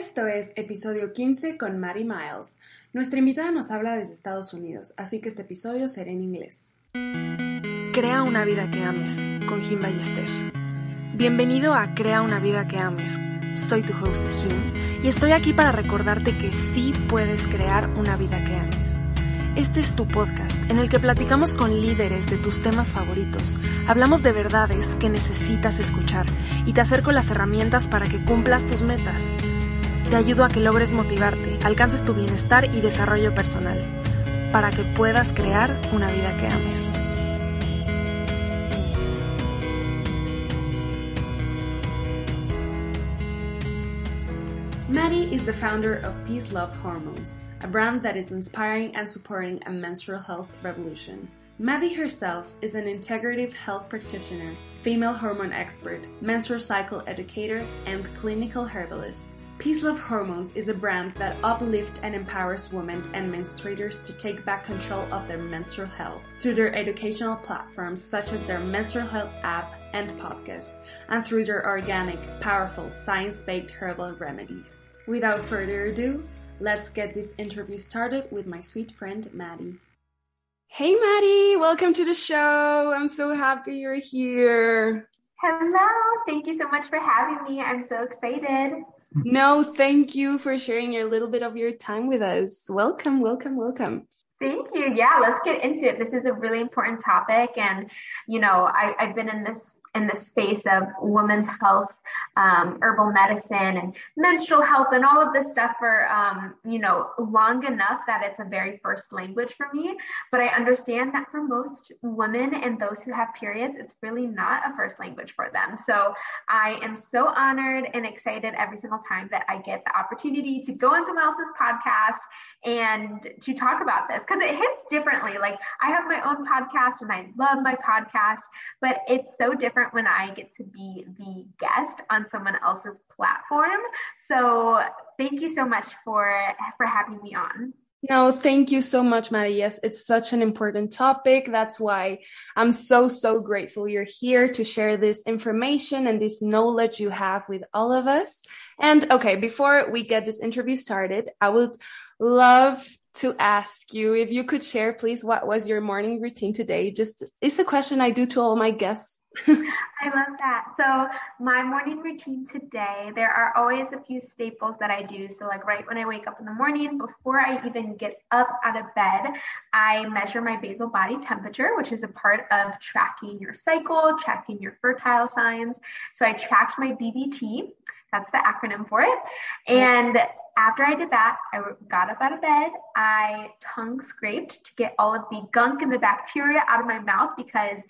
Esto es episodio 15 con Mary Miles. Nuestra invitada nos habla desde Estados Unidos, así que este episodio será en inglés. Crea una vida que ames con Jim Ballester. Bienvenido a Crea una vida que ames. Soy tu host Jim y estoy aquí para recordarte que sí puedes crear una vida que ames. Este es tu podcast en el que platicamos con líderes de tus temas favoritos, hablamos de verdades que necesitas escuchar y te acerco las herramientas para que cumplas tus metas. Te ayudo a que logres motivarte, alcances tu bienestar y desarrollo personal, para que puedas crear una vida que ames. Maddie is the founder of Peace Love Hormones, a brand that is inspiring and supporting a menstrual health revolution. Maddie herself is an integrative health practitioner, female hormone expert, menstrual cycle educator, and clinical herbalist. Peace Love Hormones is a brand that uplifts and empowers women and menstruators to take back control of their menstrual health through their educational platforms such as their menstrual health app and podcast, and through their organic, powerful, science-based herbal remedies. Without further ado, let's get this interview started with my sweet friend Maddie. Hey Maddie, welcome to the show. I'm so happy you're here. Hello, thank you so much for having me. I'm so excited. No, thank you for sharing your little bit of your time with us. Welcome, welcome, welcome. Thank you. Yeah, let's get into it. This is a really important topic. And, you know, I, I've been in this in the space of women's health, um, herbal medicine, and menstrual health, and all of this stuff for um, you know long enough that it's a very first language for me. But I understand that for most women and those who have periods, it's really not a first language for them. So I am so honored and excited every single time that I get the opportunity to go on someone else's podcast and to talk about this because it hits differently. Like I have my own podcast and I love my podcast, but it's so different different when I get to be the guest on someone else's platform. So thank you so much for for having me on. No, thank you so much, Maddie. Yes, it's such an important topic. That's why I'm so, so grateful you're here to share this information and this knowledge you have with all of us. And okay, before we get this interview started, I would love to ask you if you could share, please, what was your morning routine today? Just it's a question I do to all my guests I love that. So, my morning routine today, there are always a few staples that I do. So, like right when I wake up in the morning, before I even get up out of bed, I measure my basal body temperature, which is a part of tracking your cycle, tracking your fertile signs. So, I tracked my BBT. That's the acronym for it. And after I did that, I got up out of bed. I tongue scraped to get all of the gunk and the bacteria out of my mouth because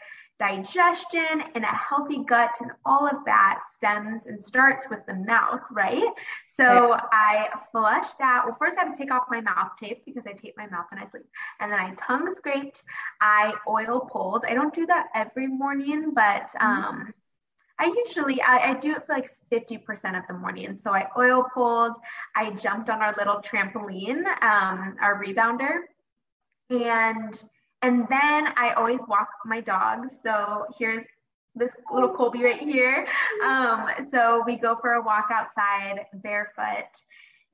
digestion and a healthy gut and all of that stems and starts with the mouth, right? So I flushed out. Well, first I had to take off my mouth tape because I tape my mouth when I sleep. And then I tongue scraped. I oil pulled. I don't do that every morning, but mm-hmm. um, I usually I, I, do it for like 50% of the morning. So I oil pulled, I jumped on our little trampoline, um, our rebounder, and and then I always walk my dogs. So here's this little Colby right here. Um, so we go for a walk outside barefoot.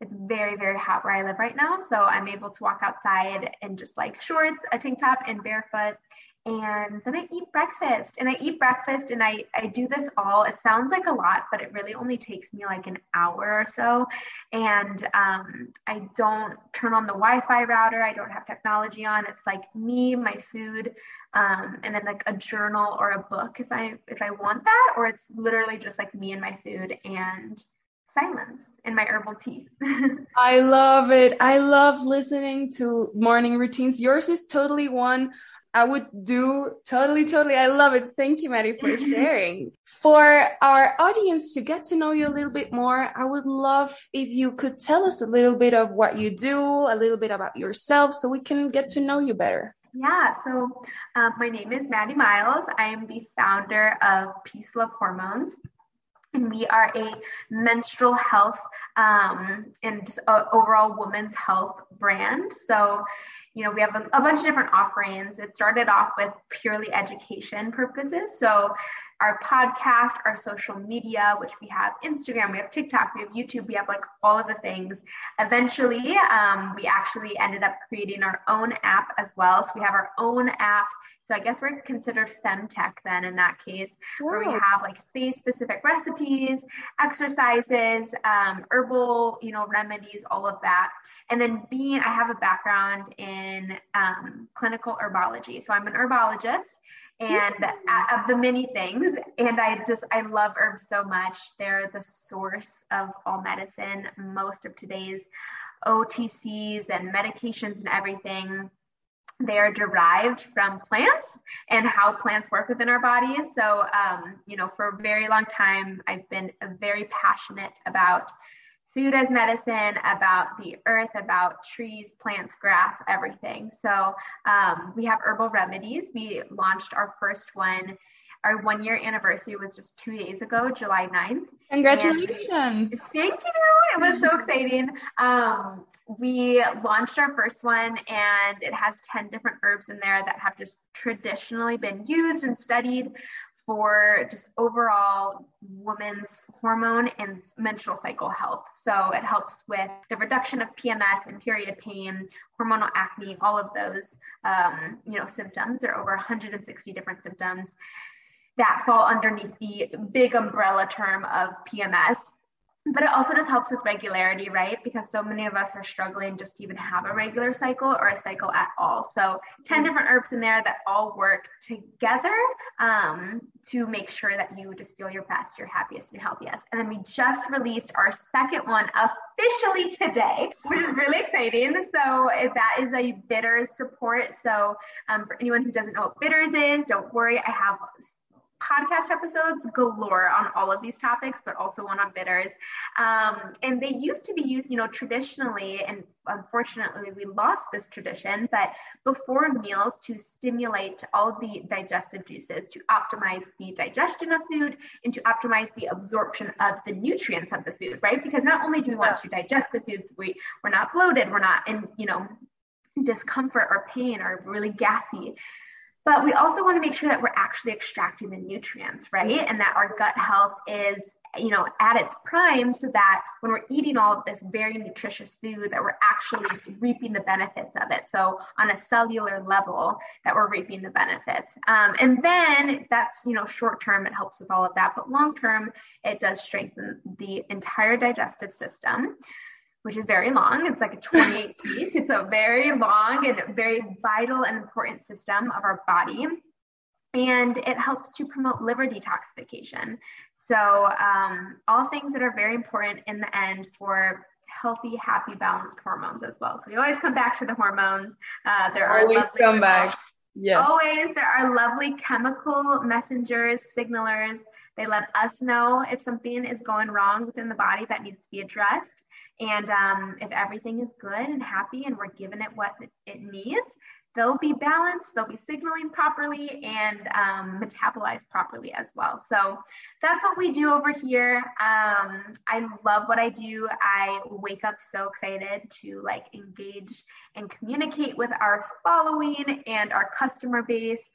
It's very, very hot where I live right now. So I'm able to walk outside in just like shorts, a tank top, and barefoot and then I eat breakfast and I eat breakfast and I, I do this all. It sounds like a lot, but it really only takes me like an hour or so. And um, I don't turn on the Wi Fi router, I don't have technology on. It's like me, my food, um, and then like a journal or a book if I if I want that, or it's literally just like me and my food and silence in my herbal tea. I love it. I love listening to morning routines. Yours is totally one I would do totally, totally. I love it. Thank you, Maddie, for sharing. for our audience to get to know you a little bit more, I would love if you could tell us a little bit of what you do, a little bit about yourself, so we can get to know you better. Yeah, so um, my name is Maddie Miles. I am the founder of Peace Love Hormones we are a menstrual health um, and just a, overall women's health brand. So you know, we have a, a, bunch of different offerings. It started off with purely education purposes. So our podcast, our social media, which we have Instagram, we have TikTok, we have YouTube, we have like all of the things. Eventually, um, we actually ended up creating our own app as well. So we have our own app. So I guess we're considered femtech then in that case, Whoa. where we have like phase specific recipes, exercises, um, herbal, you know, remedies, all of that. And then being, I have a background in um, clinical herbology. So I'm an herbologist and of the many things and i just i love herbs so much. They're the source of all medicine most of today's otcs and medications and everything. They are derived from plants and how plants work within our bodies. So um, you know for a very long time i've been very passionate about food as medicine, about the earth, about trees, plants, grass, everything. So um, we have herbal remedies. We launched our first one. Our one year anniversary was just two days ago, July 9th. Congratulations. We, thank you. It was so exciting. Um, we launched our first one and it has 10 different herbs in there that have just traditionally been used and studied for just overall women's hormone and menstrual cycle health. So it helps with the reduction of PMS and period pain, hormonal acne, all of those um, you know symptoms. There are over 160 different symptoms that fall underneath the big umbrella term of PMS but it also just helps with regularity, right? Because so many of us are struggling just to even have a regular cycle or a cycle at all. So 10 different herbs in there that all work together um, to make sure that you just feel your best, your happiest, and your healthiest. And then we just released our second one officially today, which is really exciting. So that is a bitters support. So um, for anyone who doesn't know what bitters is, don't worry. I have podcast episodes galore on all of these topics, but also one on bitters. Um, and they used to be used, you know, traditionally, and unfortunately we lost this tradition, but before meals to stimulate all the digestive juices, to optimize the digestion of food and to optimize the absorption of the nutrients of the food, right? Because not only do we want to digest the foods, we, we're not bloated, we're not in, you know, discomfort or pain or really gassy but we also want to make sure that we're actually extracting the nutrients, right? And that our gut health is, you know, at its prime so that when we're eating all of this very nutritious food that we're actually reaping the benefits of it. So on a cellular level that we're reaping the benefits. Um, and then that's, you know, short term, it helps with all of that, but long term, it does strengthen the entire digestive system which is very long. It's like a 28 feet. It's a very long and very vital and important system of our body. And it helps to promote liver detoxification. So, um, all things that are very important in the end for healthy, happy, balanced hormones as well. So, we always come back to the hormones. Uh, there are always come back. Yes. Always, there are lovely chemical messengers, signalers. They let us know if something is going wrong within the body that needs to be addressed. And um, if everything is good and happy and we're giving it what it needs, they'll be balanced, they'll be signaling properly and um, metabolized properly as well. So that's what we do over here. Um, I love what I do. I wake up so excited to like engage and communicate with our following and our customer base.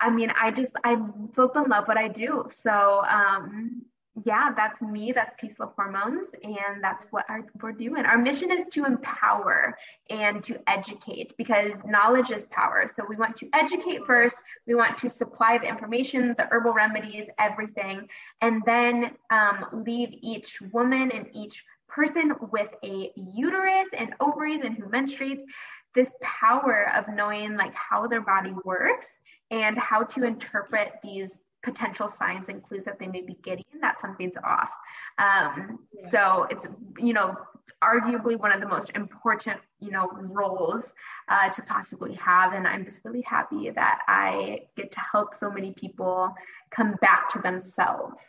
I mean, I just, I flip and love what I do. So, um, yeah, that's me. That's Peace Love Hormones. And that's what our, we're doing. Our mission is to empower and to educate because knowledge is power. So we want to educate first. We want to supply the information, the herbal remedies, everything, and then um, leave each woman and each person with a uterus and ovaries and who menstruates this power of knowing like how their body works and how to interpret these potential signs and clues that they may be getting that something's off. Um, yeah. So it's, you know, arguably one of the most important, you know, roles uh, to possibly have. And I'm just really happy that I get to help so many people come back to themselves.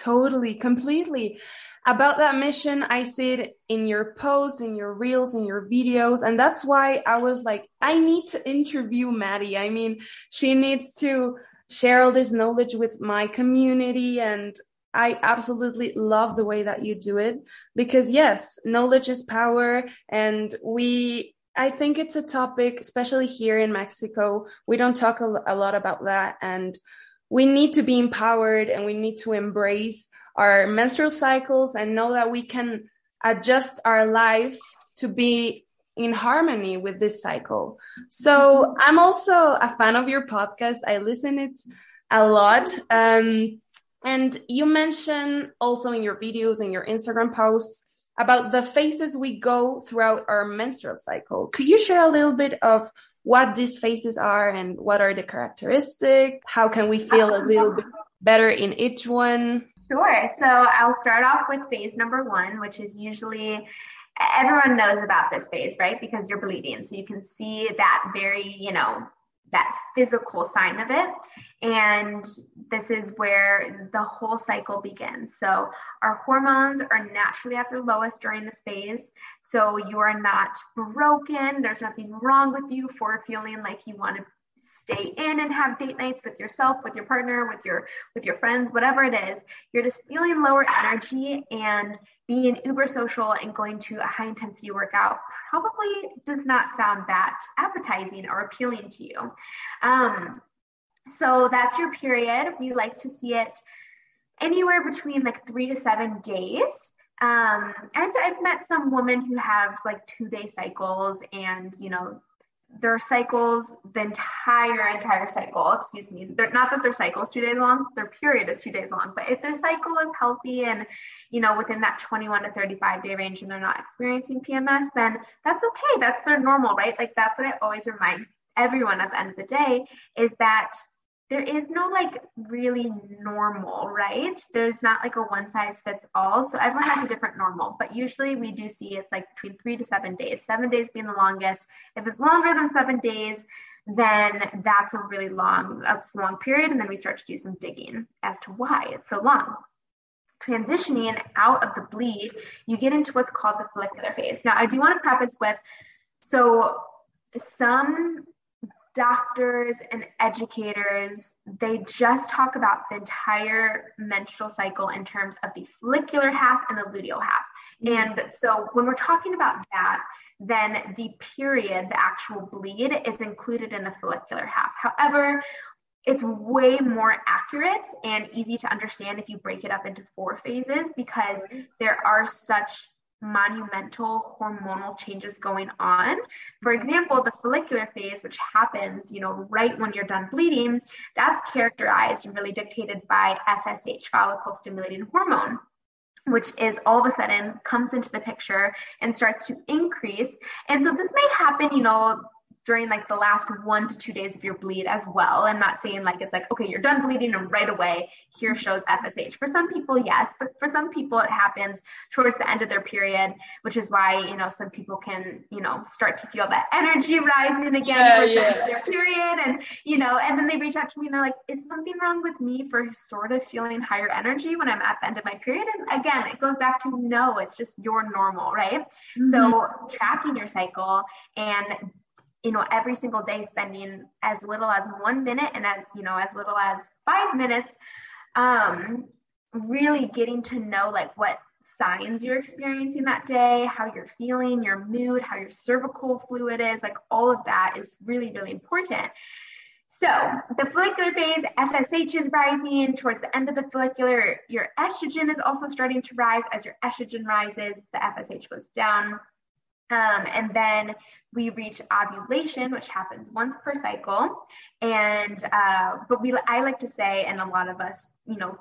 Totally, completely. About that mission, I see it in your posts, in your reels, in your videos. And that's why I was like, I need to interview Maddie. I mean, she needs to share all this knowledge with my community and I absolutely love the way that you do it because yes, knowledge is power and we I think it's a topic especially here in Mexico we don't talk a, a lot about that and we need to be empowered and we need to embrace our menstrual cycles and know that we can adjust our life to be in harmony with this cycle. So I'm also a fan of your podcast. I listen it a lot. Um, and you mention also in your videos and your Instagram posts about the phases we go throughout our menstrual cycle. Could you share a little bit of what these phases are and what are the characteristics? How can we feel a little um, bit better in each one? Sure. So I'll start off with phase number one, which is usually everyone knows about this phase, right? Because you're bleeding. So you can see that very, you know, that physical sign of it. And this is where the whole cycle begins. So our hormones are naturally at their lowest during this phase. So you are not broken. There's nothing wrong with you for feeling like you want to stay in and have date nights with yourself with your partner with your with your friends whatever it is you're just feeling lower energy and being uber social and going to a high intensity workout probably does not sound that appetizing or appealing to you. Um, so that's your period. We like to see it anywhere between like three to seven days. Um, I've, I've met some women who have like two day cycles and you know their cycles, the entire entire cycle, excuse me, they're not that their cycle is two days long, their period is two days long. But if their cycle is healthy and you know within that 21 to 35 day range and they're not experiencing PMS, then that's okay. That's their normal, right? Like that's what I always remind everyone at the end of the day is that there is no like really normal, right? There's not like a one size fits all. So everyone has a different normal, but usually we do see it's like between three to seven days, seven days being the longest. If it's longer than seven days, then that's a really long, that's a long period. And then we start to do some digging as to why it's so long. Transitioning out of the bleed, you get into what's called the follicular phase. Now, I do want to preface with so some doctors and educators, they just talk about the entire menstrual cycle in terms of the follicular half and the luteal half. Mm-hmm. And so when we're talking about that, then the period, the actual bleed, is included in the follicular half. However, it's way more accurate and easy to understand if you break it up into four phases because there are such monumental hormonal changes going on. For example, the follicular phase, which happens, you know, right when you're done bleeding, that's characterized and really dictated by FSH, follicle stimulating hormone which is all of a sudden comes into the picture and starts to increase. And so this may happen, you know, during like the last one to two days of your bleed as well. I'm not saying like it's like, okay, you're done bleeding and right away here shows FSH. For some people, yes, but for some people it happens towards the end of their period, which is why, you know, some people can, you know, start to feel that energy rising again yeah, towards yeah. the end of their period. And, you know, and then they reach out to me and they're like, is something wrong with me for sort of feeling higher energy when I'm at the end of my period? And again, it goes back to no, it's just your normal, right? Mm-hmm. So tracking your cycle and you know, every single day spending as little as one minute and as, you know, as little as five minutes, um, really getting to know like what signs you're experiencing that day, how you're feeling, your mood, how your cervical fluid is, like all of that is really, really important. So the follicular phase, FSH is rising towards the end of the follicular. Your estrogen is also starting to rise. As your estrogen rises, the FSH goes down. Um, and then we reach ovulation, which happens once per cycle. And uh, but we, I like to say, and a lot of us, you know,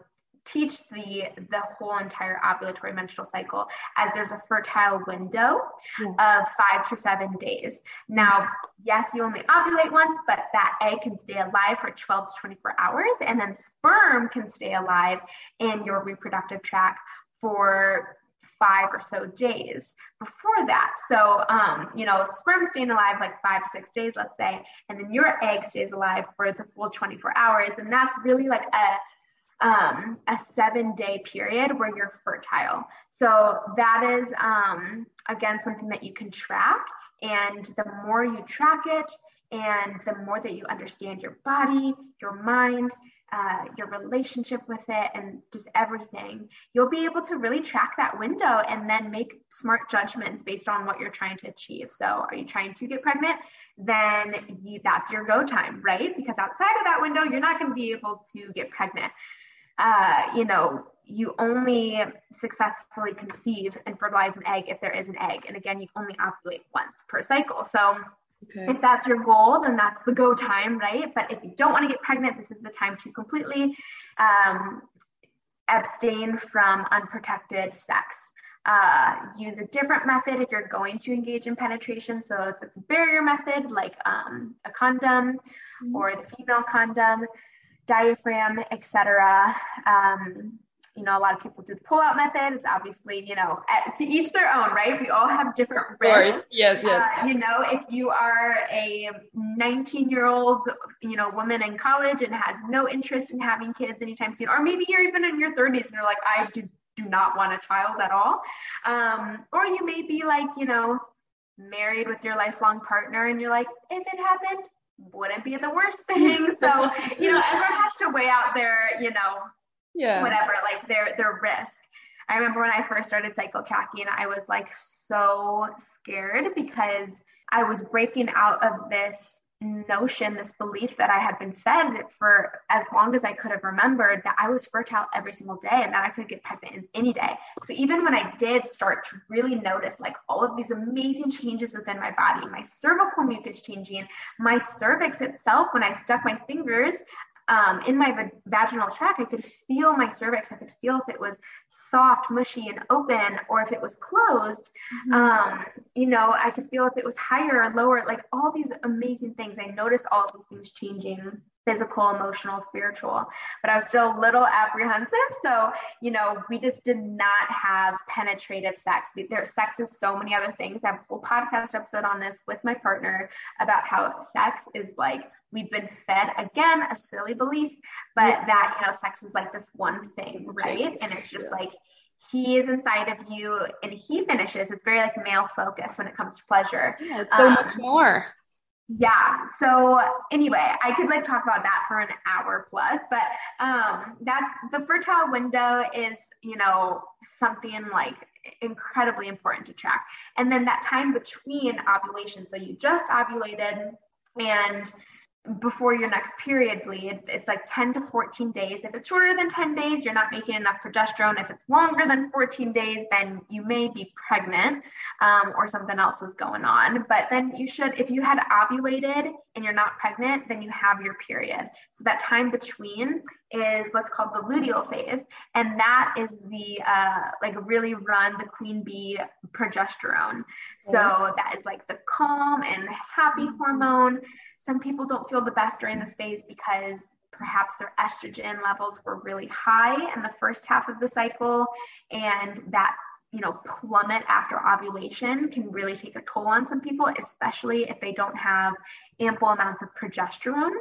teach the the whole entire ovulatory menstrual cycle as there's a fertile window yeah. of five to seven days. Now, yes, you only ovulate once, but that egg can stay alive for 12 to 24 hours, and then sperm can stay alive in your reproductive tract for five or so days before that. So, um, you know, sperm staying alive like five to six days, let's say, and then your egg stays alive for the full 24 hours, and that's really like a um, a seven day period where you're fertile. So that is um, again something that you can track, and the more you track it, and the more that you understand your body, your mind, uh, your relationship with it, and just everything, you'll be able to really track that window and then make smart judgments based on what you're trying to achieve. So, are you trying to get pregnant? Then you, that's your go time, right? Because outside of that window, you're not going to be able to get pregnant. Uh, you know, you only successfully conceive and fertilize an egg if there is an egg. And again, you only ovulate once per cycle. So okay. if that's your goal, then that's the go time, right? But if you don't want to get pregnant, this is the time to completely um, abstain from unprotected sex. Uh, use a different method if you're going to engage in penetration. So if it's a barrier method like um, a condom mm-hmm. or the female condom, diaphragm, etc. Um, you know, a lot of people do the pull-out method. It's obviously, you know, at, to each their own, right? We all have different risks. Yes, yes. Uh, you know, if you are a 19-year-old, you know, woman in college and has no interest in having kids anytime soon, or maybe you're even in your 30s and you're like, I do do not want a child at all. Um, or you may be like, you know, married with your lifelong partner and you're like, if it happened, wouldn't be the worst thing. So, you know, everyone has to weigh out their, you know, yeah. whatever, like their their risk. I remember when I first started cycle tracking, I was like so scared because I was breaking out of this notion, this belief that I had been fed for as long as I could have remembered that I was fertile every single day and that I could get pregnant in any day. So even when I did start to really notice like all of these amazing changes within my body, my cervical mucus changing, my cervix itself, when I stuck my fingers um, in my vaginal tract, I could feel my cervix. I could feel if it was soft, mushy, and open, or if it was closed. Mm-hmm. Um, you know, I could feel if it was higher or lower, like all these amazing things. I noticed all of these things changing physical, emotional, spiritual, but I was still a little apprehensive. So, you know, we just did not have penetrative sex. There, sex is so many other things. I have a full podcast episode on this with my partner about how sex is like we've been fed again a silly belief, but yeah. that you know, sex is like this one thing, right? And it's just yeah. like he is inside of you and he finishes. It's very like male focused when it comes to pleasure. Yeah, it's so um, much more. Yeah. So anyway, I could like talk about that for an hour plus, but um that's the fertile window is, you know, something like incredibly important to track. And then that time between ovulation. So you just ovulated and before your next period bleed, it's like 10 to 14 days. If it's shorter than 10 days, you're not making enough progesterone. If it's longer than 14 days, then you may be pregnant um, or something else is going on. But then you should, if you had ovulated and you're not pregnant, then you have your period. So that time between is what's called the luteal phase. And that is the, uh, like, really run the queen bee progesterone. So that is like the calm and happy hormone some people don't feel the best during this phase because perhaps their estrogen levels were really high in the first half of the cycle and that you know plummet after ovulation can really take a toll on some people especially if they don't have ample amounts of progesterone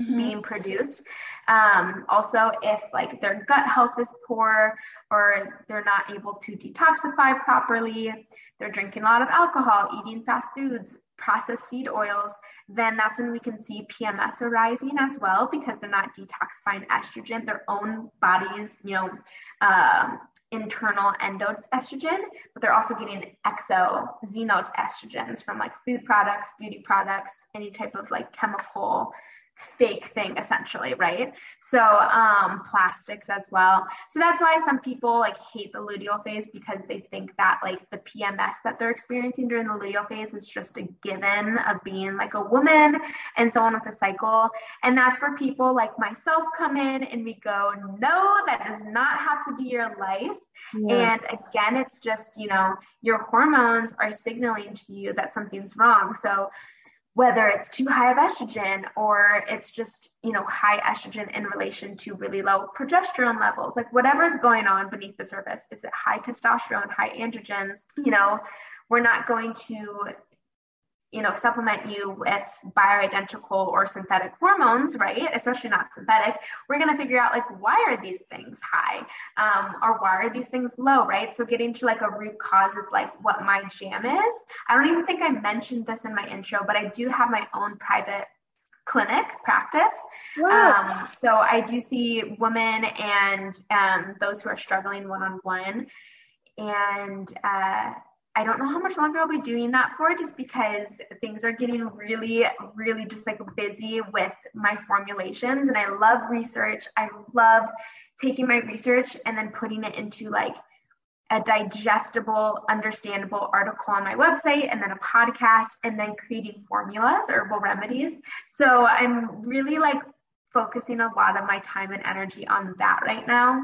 mm-hmm. being produced um, also if like their gut health is poor or they're not able to detoxify properly they're drinking a lot of alcohol eating fast foods processed seed oils, then that's when we can see PMS arising as well because they're not detoxifying estrogen, their own body's, you know, uh, internal endoestrogen, but they're also getting exo xenoestrogens from like food products, beauty products, any type of like chemical fake thing essentially right so um plastics as well so that's why some people like hate the luteal phase because they think that like the pms that they're experiencing during the luteal phase is just a given of being like a woman and so on with a cycle and that's where people like myself come in and we go no that does not have to be your life yeah. And again, it's just, you know, your hormones are signaling to you that something's wrong. So whether it's too high of estrogen or it's just you know high estrogen in relation to really low progesterone levels. Like whatever's going on beneath the surface is it high testosterone high androgens? You know we're not going to you know, supplement you with bioidentical or synthetic hormones, right? Especially not synthetic. We're going to figure out like, why are these things high? Um, or why are these things low, right? So getting to like a root cause is like what my jam is. I don't even think I mentioned this in my intro, but I do have my own private clinic practice. Um, so I do see women and um, those who are struggling one on one. And uh, I don't know how much longer I'll be doing that for just because things are getting really, really just like busy with my formulations. And I love research. I love taking my research and then putting it into like a digestible, understandable article on my website and then a podcast and then creating formulas, herbal remedies. So I'm really like focusing a lot of my time and energy on that right now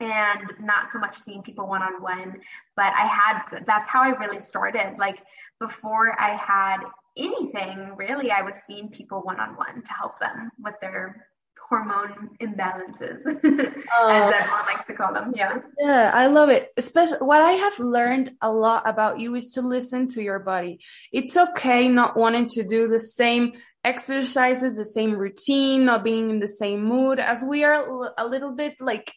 and not so much seeing people one on one. But I had that's how I really started. Like before I had anything really, I was seeing people one on one to help them with their hormone imbalances, uh, as everyone likes to call them. Yeah. Yeah, I love it. Especially what I have learned a lot about you is to listen to your body. It's okay not wanting to do the same exercises, the same routine, not being in the same mood, as we are a little bit like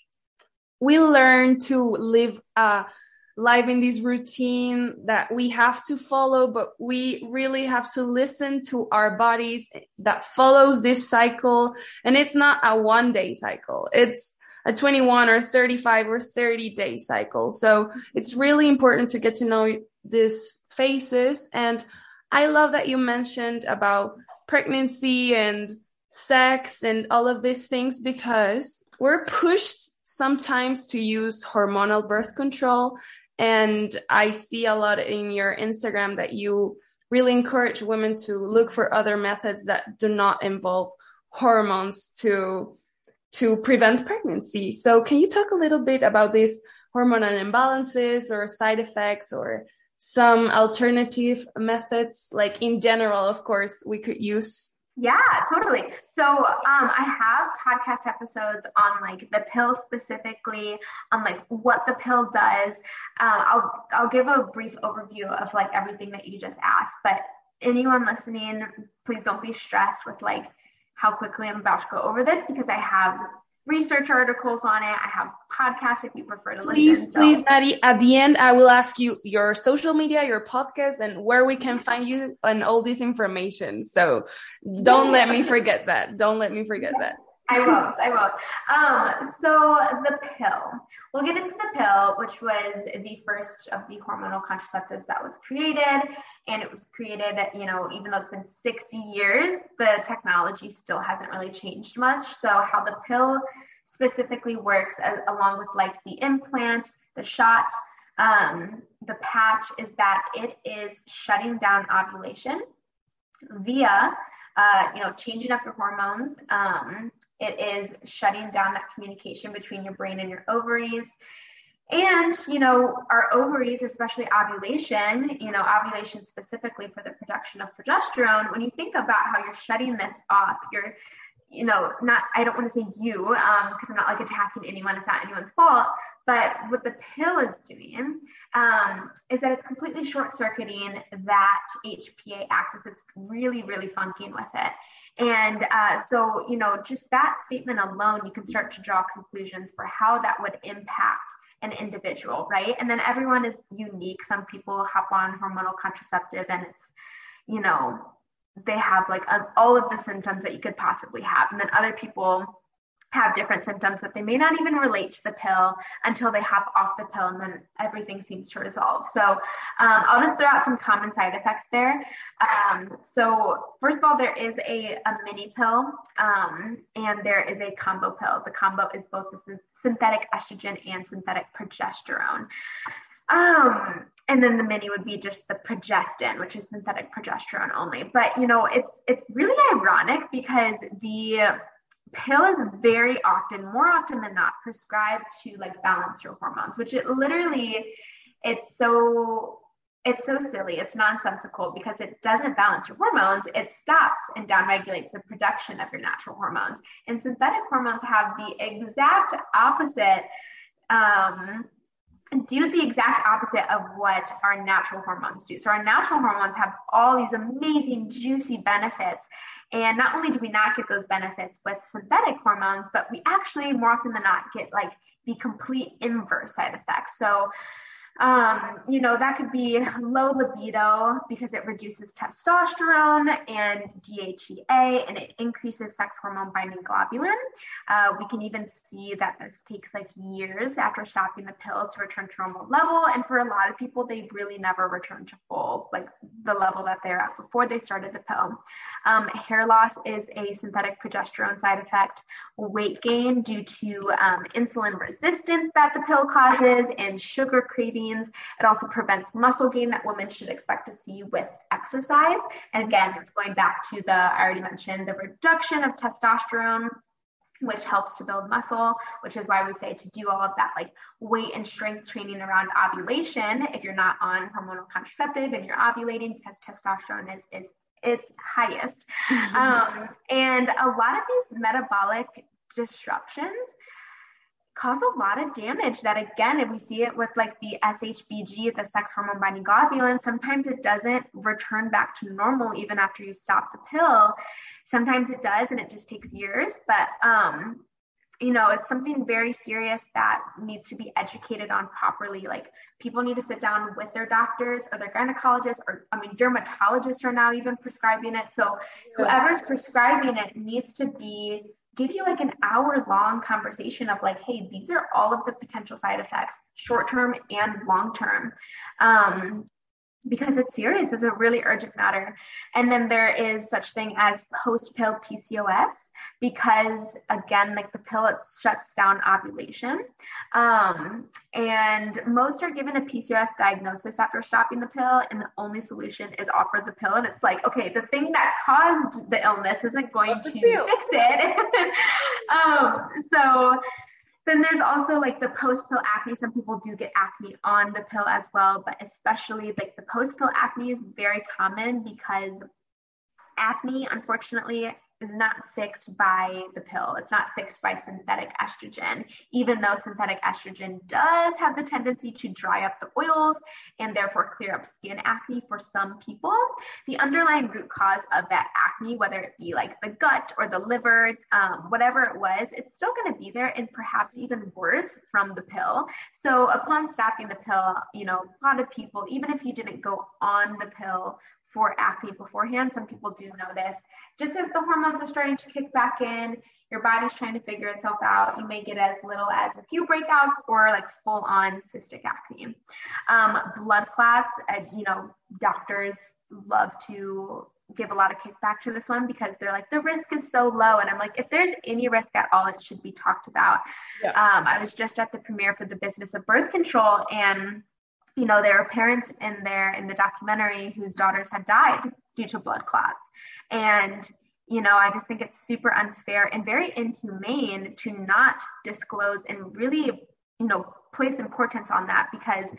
we learn to live uh, a life in this routine that we have to follow, but we really have to listen to our bodies that follows this cycle. And it's not a one day cycle. It's a 21 or 35 or 30 day cycle. So it's really important to get to know these phases. And I love that you mentioned about pregnancy and sex and all of these things because we're pushed sometimes to use hormonal birth control. And I see a lot in your Instagram that you really encourage women to look for other methods that do not involve hormones to to prevent pregnancy. So can you talk a little bit about these hormonal imbalances or side effects or some alternative methods like in general of course we could use yeah, totally. So um, I have podcast episodes on like the pill specifically, on like what the pill does. Um, I'll I'll give a brief overview of like everything that you just asked, but anyone listening, please don't be stressed with like how quickly I'm about to go over this because I have research articles on it. I have podcasts if you prefer to please, listen. Please, so. Maddie, at the end, I will ask you your social media, your podcast, and where we can find you and all this information. So don't let me forget that. Don't let me forget that. I won't. I won't. Um, so the pill. We'll get into the pill, which was the first of the hormonal contraceptives that was created, and it was created. You know, even though it's been 60 years, the technology still hasn't really changed much. So how the pill specifically works, as, along with like the implant, the shot, um, the patch, is that it is shutting down ovulation via uh, you know, changing up your hormones. Um, it is shutting down that communication between your brain and your ovaries. And, you know, our ovaries, especially ovulation, you know, ovulation specifically for the production of progesterone, when you think about how you're shutting this off, you're, you know, not, I don't want to say you, um, because I'm not like attacking anyone, it's not anyone's fault, but what the pill is doing um, is that it's completely short circuiting that HPA axis. It's really, really funking with it. And uh, so, you know, just that statement alone, you can start to draw conclusions for how that would impact an individual, right? And then everyone is unique. Some people hop on hormonal contraceptive and it's, you know, they have like a, all of the symptoms that you could possibly have. And then other people have different symptoms that they may not even relate to the pill until they hop off the pill and then everything seems to resolve. So um, I'll just throw out some common side effects there. Um, so first of all, there is a, a mini pill um, and there is a combo pill. The combo is both the synthetic estrogen and synthetic progesterone. Um, and then the mini would be just the progestin, which is synthetic progesterone only. But you know, it's it's really ironic because the pill is very often, more often than not, prescribed to like balance your hormones, which it literally, it's so it's so silly. It's nonsensical because it doesn't balance your hormones. It stops and downregulates the production of your natural hormones. And synthetic hormones have the exact opposite um, do the exact opposite of what our natural hormones do. So our natural hormones have all these amazing juicy benefits. And not only do we not get those benefits with synthetic hormones, but we actually more often than not get like the complete inverse side effects. So Um, you know, that could be low libido because it reduces testosterone and DHEA and it increases sex hormone binding globulin. Uh, we can even see that this takes like years after stopping the pill to return to normal level. And for a lot of people, they really never return to full, like the level that they're at before they started the pill. Um, hair loss is a synthetic progesterone side effect. Weight gain due to um, insulin resistance that the pill causes and sugar craving it also prevents muscle gain that women should expect to see with exercise. And again, it's going back to the, I already mentioned, the reduction of testosterone which helps to build muscle, which is why we say to do all of that like weight and strength training around ovulation if you're not on hormonal contraceptive and you're ovulating because testosterone is is its highest. um, and a lot of these metabolic disruptions cause a lot of damage that again if we see it with like the shbg the sex hormone binding globulin sometimes it doesn't return back to normal even after you stop the pill. Sometimes it does and it just takes years but um you know it's something very serious that needs to be educated on properly. Like people need to sit down with their doctors or their gynecologists or i mean dermatologists are now even prescribing it. So whoever's prescribing it needs to be give you like an hour long conversation of like, hey, these are all of the potential side effects, short term and long term. Um, because it's serious it's a really urgent matter. And then there is such thing as post pill pcos because again like the pill it shuts down ovulation. Um, and most are given a pcos diagnosis after stopping the pill and the only solution is offer the pill. And it's like okay the thing that caused the illness isn't going to fix it. Um, so then there's also like the post pill acne. Some people do get acne on the pill as well, but especially like the post pill acne is very common because acne, unfortunately, is not fixed by the pill. It's not fixed by synthetic estrogen, even though synthetic estrogen does have the tendency to dry up the oils and therefore clear up skin acne for some people. The underlying root cause of that acne, whether it be like the gut or the liver, um, whatever it was, it's still going to be there and perhaps even worse from the pill. So upon stopping the pill, you know, a lot of people, even if you didn't go on the pill for acne beforehand. Some people do notice just as the hormones are starting to kick back in, your body's trying to figure itself out. You may get as little as a few breakouts or like full on cystic acne. Um, blood clots, as you know, doctors love to give a lot of kickback to this one because they're like the risk is so low and i'm like if there's any risk at all it should be talked about yeah. um, i was just at the premiere for the business of birth control and you know, there are parents in there in the documentary whose daughters had died due to blood clots. And, you know, I just think it's super unfair and very inhumane to not disclose and really, you know, place importance on that because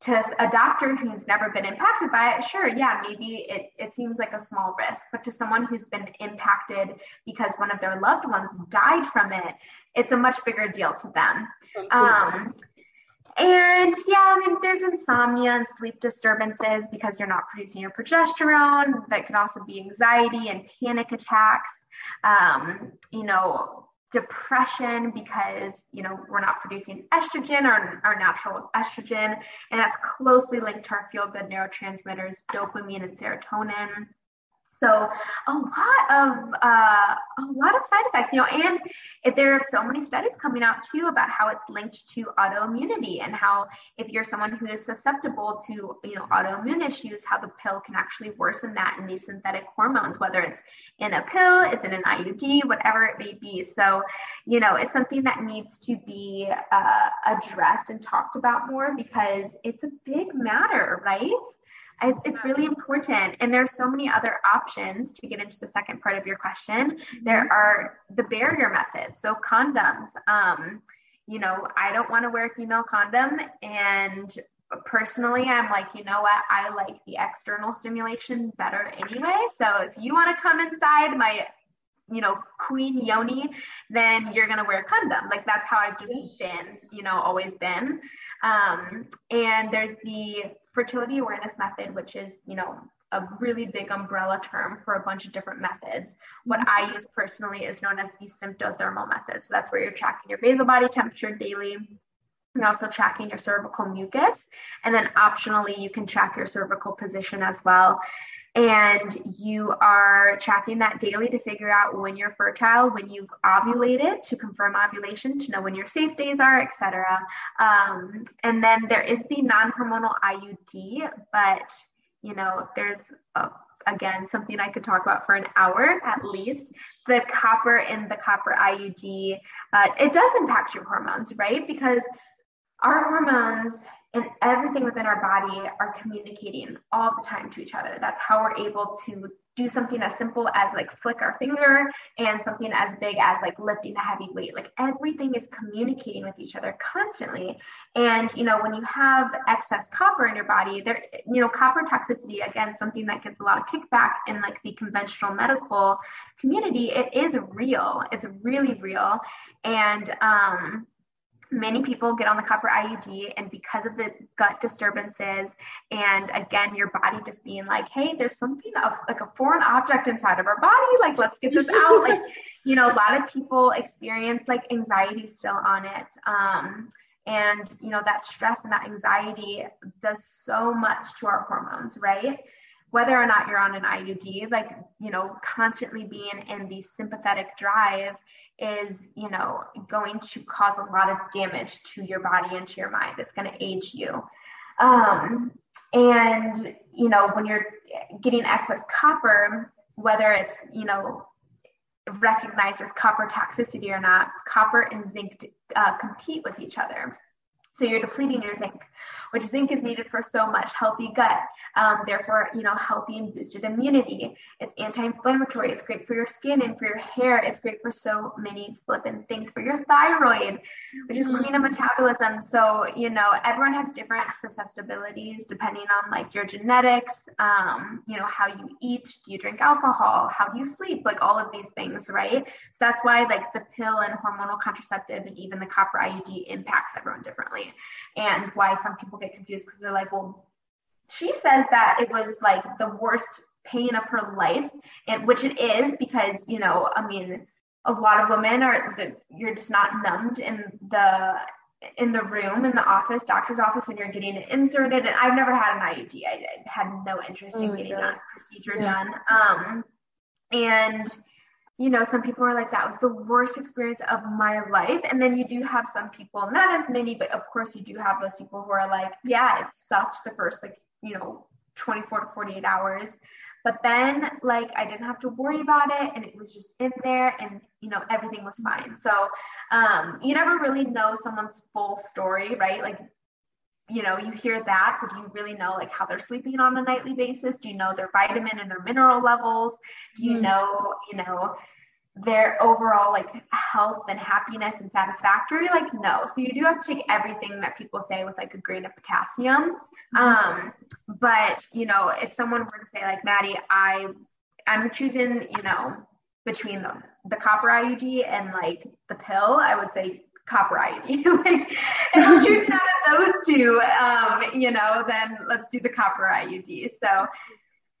to a doctor who's never been impacted by it, sure, yeah, maybe it, it seems like a small risk. But to someone who's been impacted because one of their loved ones died from it, it's a much bigger deal to them. Um, and yeah, I mean, there's insomnia and sleep disturbances because you're not producing your progesterone. That could also be anxiety and panic attacks. Um, you know, depression because you know we're not producing estrogen or our natural estrogen, and that's closely linked to our feel good neurotransmitters, dopamine and serotonin. So a lot of uh, a lot of side effects, you know, and if there are so many studies coming out too about how it's linked to autoimmunity and how if you're someone who is susceptible to you know autoimmune issues, how the pill can actually worsen that in these synthetic hormones, whether it's in a pill, it's in an IUD, whatever it may be. So, you know, it's something that needs to be uh, addressed and talked about more because it's a big matter, right? It's really important. And there's so many other options to get into the second part of your question. Mm-hmm. There are the barrier methods. So condoms. Um, you know, I don't want to wear a female condom. And personally, I'm like, you know what? I like the external stimulation better anyway. So if you want to come inside my you know, queen yoni, then you're gonna wear a condom. Like that's how I've just been, you know, always been. Um, and there's the fertility awareness method, which is, you know, a really big umbrella term for a bunch of different methods. What I mm-hmm. use personally is known as the symptothermal method. So that's where you're tracking your basal body temperature daily and also tracking your cervical mucus. And then optionally, you can track your cervical position as well. And you are tracking that daily to figure out when you're fertile, when you've ovulated, to confirm ovulation, to know when your safe days are, etc. Um, and then there is the non-hormonal IUD, but you know, there's a again something I could talk about for an hour at least. The copper in the copper IUD, uh, it does impact your hormones, right? Because our hormones and everything within our body are communicating all the time to each other. That's how we're able to do something as simple as like flick our finger and something as big as like lifting a heavy weight. Like everything is communicating with each other constantly. And you know, when you have excess copper in your body, there you know, copper toxicity again, something that gets a lot of kickback in like the conventional medical community, it is real. It's really real. And um many people get on the copper IUD and because of the gut disturbances and again your body just being like hey there's something of like a foreign object inside of our body like let's get this out like you know a lot of people experience like anxiety still on it um and you know that stress and that anxiety does so much to our hormones right whether or not you're on an IUD, like, you know, constantly being in the sympathetic drive is, you know, going to cause a lot of damage to your body and to your mind. It's going to age you. Um, and, you know, when you're getting excess copper, whether it's, you know, recognized as copper toxicity or not, copper and zinc uh, compete with each other. So you're depleting your zinc, which zinc is needed for so much healthy gut, um, therefore, you know, healthy and boosted immunity. It's anti-inflammatory. It's great for your skin and for your hair. It's great for so many flippin' things for your thyroid, which is queen mm-hmm. metabolism. So, you know, everyone has different susceptibilities depending on like your genetics, um, you know, how you eat, do you drink alcohol, how do you sleep, like all of these things, right? So that's why like the pill and hormonal contraceptive and even the copper IUD impacts everyone differently and why some people get confused because they're like, well, she says that it was like the worst pain of her life, and which it is because you know, I mean, a lot of women are the, you're just not numbed in the in the room in the office, doctor's office, when you're getting it inserted. And I've never had an IUD. I, I had no interest oh in getting God. that procedure yeah. done. Um, and you know, some people are like, that was the worst experience of my life. And then you do have some people, not as many, but of course you do have those people who are like, yeah, it sucked the first, like, you know, 24 to 48 hours. But then, like, I didn't have to worry about it and it was just in there and, you know, everything was fine. So, um, you never really know someone's full story, right? Like, you know, you hear that, but do you really know like how they're sleeping on a nightly basis? Do you know their vitamin and their mineral levels? Do you mm. know, you know, their overall like health and happiness and satisfactory? Like, no. So you do have to take everything that people say with like a grain of potassium. Mm-hmm. Um, but you know, if someone were to say like, Maddie, I I'm choosing, you know, between the, the copper IUD and like the pill, I would say IUD. like, I'm choosing out of those two, um, you know, then let's do the copper IUD. So,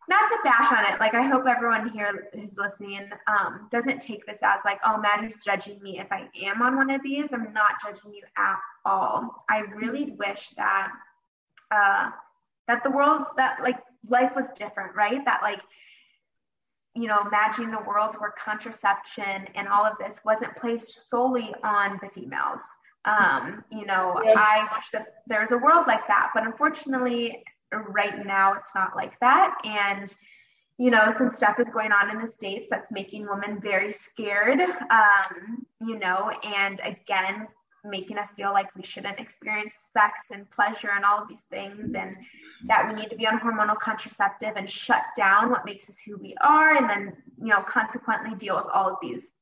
not to bash on it, like I hope everyone here who's listening um, doesn't take this as like, oh, Maddie's judging me if I am on one of these. I'm not judging you at all. I really wish that uh, that the world that like life was different, right? That like you know, imagining a world where contraception and all of this wasn't placed solely on the females. Um, you know, yes. I wish that there's a world like that, but unfortunately, right now it's not like that. And, you know, some stuff is going on in the States that's making women very scared, um, you know, and again, making us feel like we shouldn't experience sex and pleasure and all of these things and that we need to be on hormonal contraceptive and shut down what makes us who we are and then you know consequently deal with all of these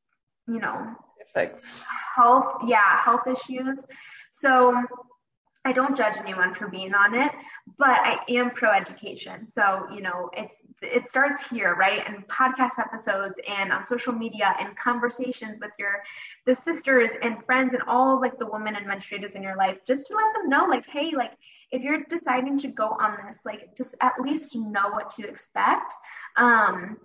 you know effects health yeah health issues so I don't judge anyone for being on it, but I am pro education. So, you know, it's it starts here, right? And podcast episodes and on social media and conversations with your the sisters and friends and all like the women and menstruators in your life, just to let them know, like, hey, like if you're deciding to go on this, like just at least know what to expect. Um,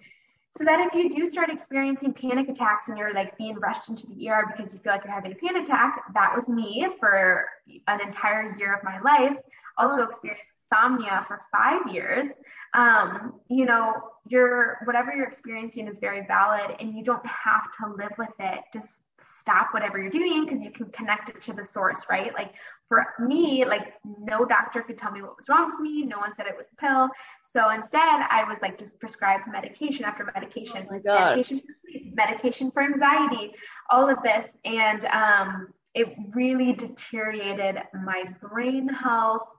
so that if you do start experiencing panic attacks and you're like being rushed into the ER because you feel like you're having a panic attack, that was me for an entire year of my life. Also experienced insomnia for five years. Um, you know, your whatever you're experiencing is very valid, and you don't have to live with it. Just stop whatever you're doing because you can connect it to the source, right? Like for me, like no doctor could tell me what was wrong with me. No one said it was the pill. So instead, I was like just prescribed medication after medication, oh medication, medication for anxiety, all of this, and um, it really deteriorated my brain health,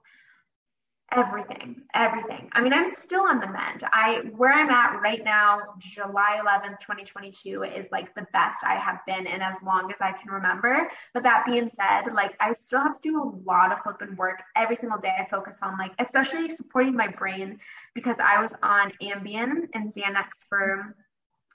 everything everything. I mean i'm still on the mend. I where i'm at right now july 11th 2022 is like the best i have been in as long as i can remember. But that being said like i still have to do a lot of flipping work. Every single day i focus on like especially supporting my brain because i was on ambien and xanax for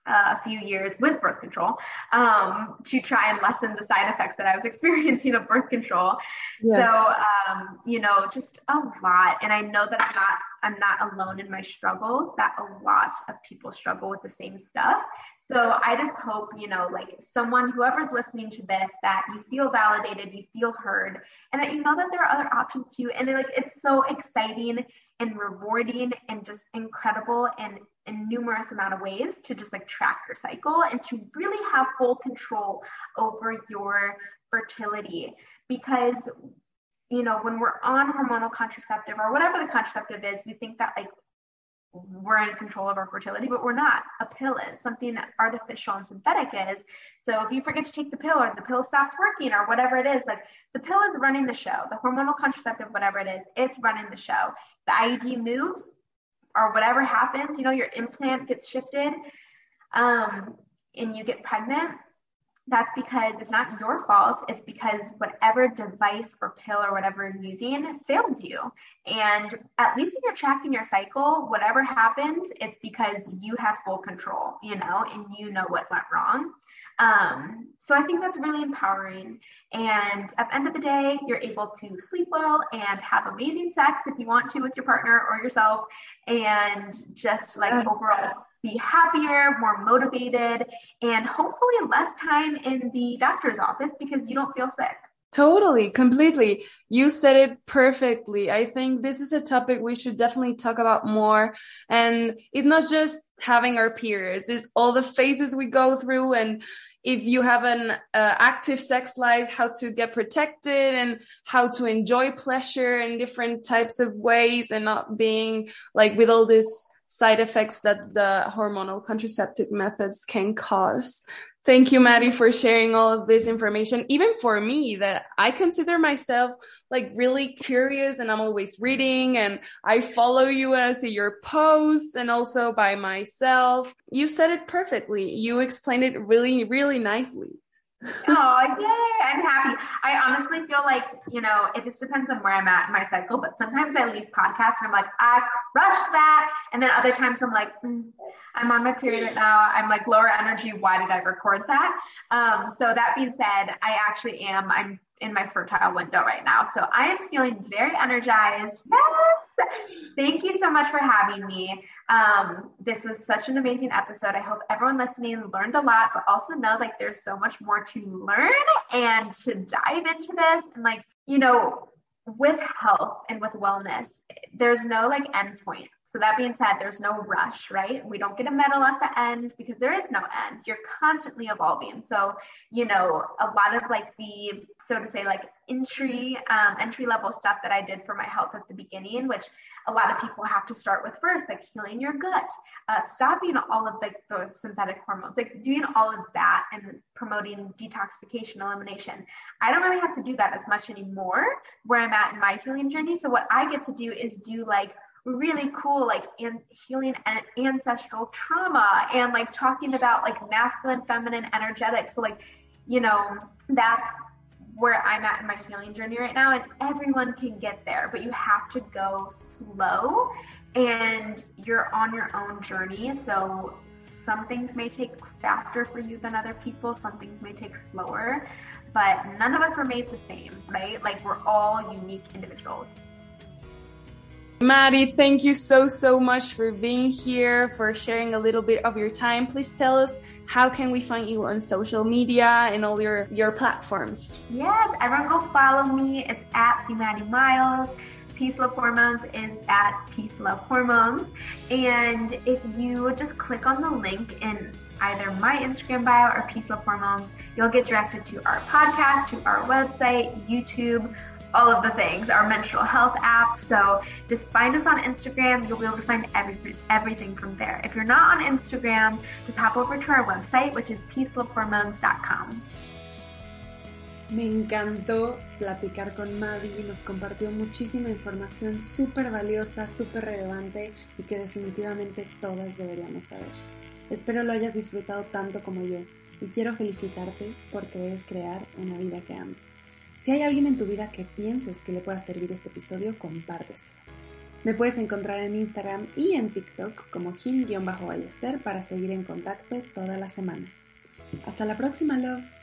uh, a few years with birth control um, to try and lessen the side effects that I was experiencing of birth control. Yeah. So, um, you know, just a lot. And I know that I'm not I'm not alone in my struggles. That a lot of people struggle with the same stuff. So I just hope, you know, like someone, whoever's listening to this, that you feel validated, you feel heard, and that you know that there are other options too. And like it's so exciting and rewarding and just incredible and in numerous amount of ways to just like track your cycle and to really have full control over your fertility. Because you know when we're on hormonal contraceptive or whatever the contraceptive is we think that like we're in control of our fertility, but we're not. A pill is something artificial and synthetic is. So if you forget to take the pill or the pill stops working or whatever it is, like the pill is running the show. The hormonal contraceptive, whatever it is, it's running the show. The IUD moves, or whatever happens, you know, your implant gets shifted um, and you get pregnant, that's because it's not your fault. It's because whatever device or pill or whatever you're using failed you. And at least when you're tracking your cycle, whatever happens, it's because you have full control, you know, and you know what went wrong. Um, so I think that's really empowering. And at the end of the day, you're able to sleep well and have amazing sex if you want to with your partner or yourself, and just like yes. overall be happier, more motivated, and hopefully less time in the doctor's office because you don't feel sick. Totally, completely. You said it perfectly. I think this is a topic we should definitely talk about more. And it's not just having our periods, it's all the phases we go through. And if you have an uh, active sex life, how to get protected and how to enjoy pleasure in different types of ways and not being like with all these side effects that the hormonal contraceptive methods can cause. Thank you, Maddie, for sharing all of this information. Even for me, that I consider myself like really curious and I'm always reading and I follow you and I see your posts and also by myself. You said it perfectly. You explained it really, really nicely oh, yay. I'm happy. I honestly feel like, you know, it just depends on where I'm at in my cycle. But sometimes I leave podcasts and I'm like, I crushed that. And then other times I'm like, mm, I'm on my period right now. I'm like lower energy. Why did I record that? Um, so that being said, I actually am. I'm in my fertile window right now. So I am feeling very energized. Yes. Thank you so much for having me. Um, this was such an amazing episode. I hope everyone listening learned a lot, but also know like there's so much more to learn and to dive into this. And like, you know, with health and with wellness, there's no like end point. So that being said, there's no rush, right? We don't get a medal at the end because there is no end. You're constantly evolving. So, you know, a lot of like the, so to say, like entry, um, entry level stuff that I did for my health at the beginning, which a lot of people have to start with first, like healing your gut, uh, stopping all of like those synthetic hormones, like doing all of that and promoting detoxification, elimination. I don't really have to do that as much anymore where I'm at in my healing journey. So what I get to do is do like really cool like and healing ancestral trauma and like talking about like masculine feminine energetics. So like you know that's where i'm at in my healing journey right now and everyone can get there but you have to go slow and you're on your own journey. So some things may take faster for you than other people some things may take slower but none of us were made the same right? Like we're all unique individuals Maddie, thank you so, so much for being here, for sharing a little bit of your time. Please tell us how can we find you on social media and all your, your platforms? Yes, everyone go follow me. It's at the Maddie Miles. Peace Love Hormones is at Peace Love Hormones. And if you just click on the link in either my Instagram bio or Peace Love Hormones, you'll get directed to our podcast, to our website, YouTube, all of the things, our menstrual health app. So just find us on Instagram. You'll be able to find every, everything from there. If you're not on Instagram, just hop over to our website, which is peacelovehormones.com. Me encantó platicar con Maddie, nos compartió muchísima información súper valiosa, súper relevante y que definitivamente todas deberíamos saber. Espero lo hayas disfrutado tanto como yo y quiero felicitarte por querer crear una vida que ames. Si hay alguien en tu vida que pienses que le pueda servir este episodio, compárteselo. Me puedes encontrar en Instagram y en TikTok como him-ballester para seguir en contacto toda la semana. Hasta la próxima, love.